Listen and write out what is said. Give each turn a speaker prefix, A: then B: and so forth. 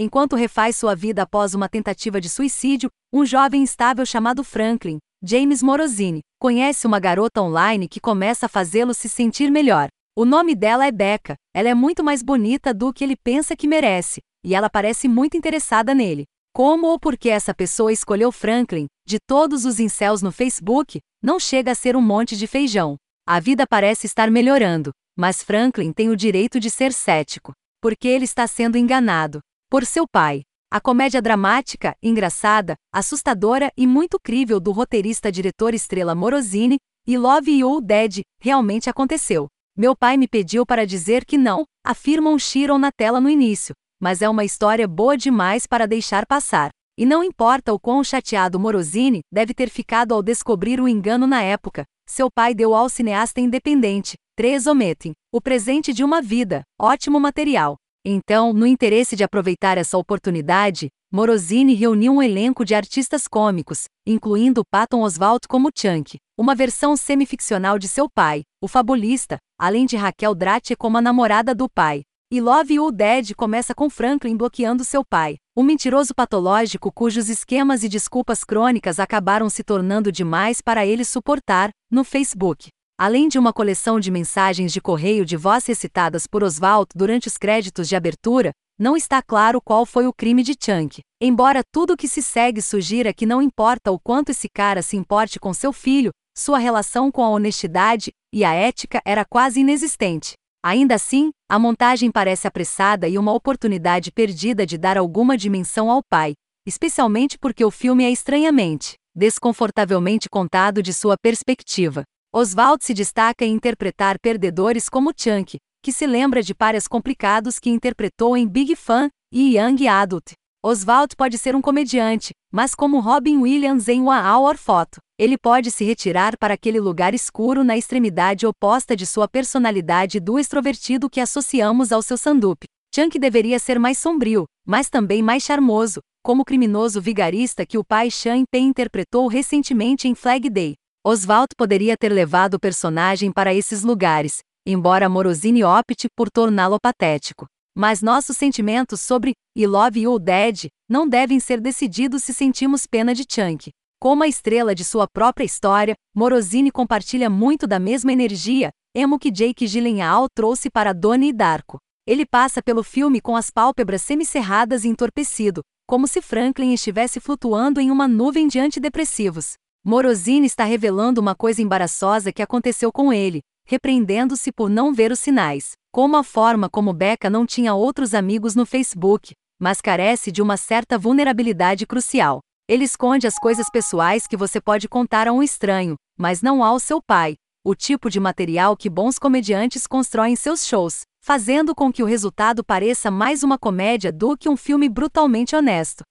A: Enquanto refaz sua vida após uma tentativa de suicídio, um jovem instável chamado Franklin, James Morosini, conhece uma garota online que começa a fazê-lo se sentir melhor. O nome dela é Becca, ela é muito mais bonita do que ele pensa que merece, e ela parece muito interessada nele. Como ou por que essa pessoa escolheu Franklin, de todos os incels no Facebook, não chega a ser um monte de feijão. A vida parece estar melhorando, mas Franklin tem o direito de ser cético, porque ele está sendo enganado por seu pai. A comédia dramática, engraçada, assustadora e muito crível do roteirista-diretor Estrela Morosini e Love You Dead realmente aconteceu. Meu pai me pediu para dizer que não, afirmam Shiron na tela no início, mas é uma história boa demais para deixar passar. E não importa o quão chateado Morosini deve ter ficado ao descobrir o engano na época, seu pai deu ao cineasta independente, três ometem, o presente de uma vida, ótimo material. Então, no interesse de aproveitar essa oportunidade, Morosini reuniu um elenco de artistas cômicos, incluindo Patton Oswalt como Chunk, uma versão semificcional de seu pai, o fabulista, além de Raquel Dratche como a namorada do pai. E Love You Dead começa com Franklin bloqueando seu pai, um mentiroso patológico cujos esquemas e desculpas crônicas acabaram se tornando demais para ele suportar, no Facebook. Além de uma coleção de mensagens de correio de voz recitadas por Oswald durante os créditos de abertura, não está claro qual foi o crime de Chunk. Embora tudo o que se segue sugira que não importa o quanto esse cara se importe com seu filho, sua relação com a honestidade e a ética era quase inexistente. Ainda assim, a montagem parece apressada e uma oportunidade perdida de dar alguma dimensão ao pai, especialmente porque o filme é estranhamente, desconfortavelmente contado de sua perspectiva. Oswald se destaca em interpretar perdedores como Chunk, que se lembra de pares complicados que interpretou em Big Fan e Young Adult. Oswald pode ser um comediante, mas como Robin Williams em One Hour Photo, ele pode se retirar para aquele lugar escuro na extremidade oposta de sua personalidade do extrovertido que associamos ao seu sandupe. Chunk deveria ser mais sombrio, mas também mais charmoso, como o criminoso vigarista que o pai Sean Penn interpretou recentemente em Flag Day. Oswald poderia ter levado o personagem para esses lugares, embora Morosini opte por torná-lo patético. Mas nossos sentimentos sobre I Love You Dead não devem ser decididos se sentimos pena de Chunk. Como a estrela de sua própria história, Morosini compartilha muito da mesma energia, emo que Jake Gyllenhaal trouxe para Donnie Darko. Ele passa pelo filme com as pálpebras semicerradas e entorpecido, como se Franklin estivesse flutuando em uma nuvem de antidepressivos. Morosini está revelando uma coisa embaraçosa que aconteceu com ele, repreendendo-se por não ver os sinais, como a forma como Becca não tinha outros amigos no Facebook, mas carece de uma certa vulnerabilidade crucial. Ele esconde as coisas pessoais que você pode contar a um estranho, mas não ao seu pai, o tipo de material que bons comediantes constroem em seus shows, fazendo com que o resultado pareça mais uma comédia do que um filme brutalmente honesto.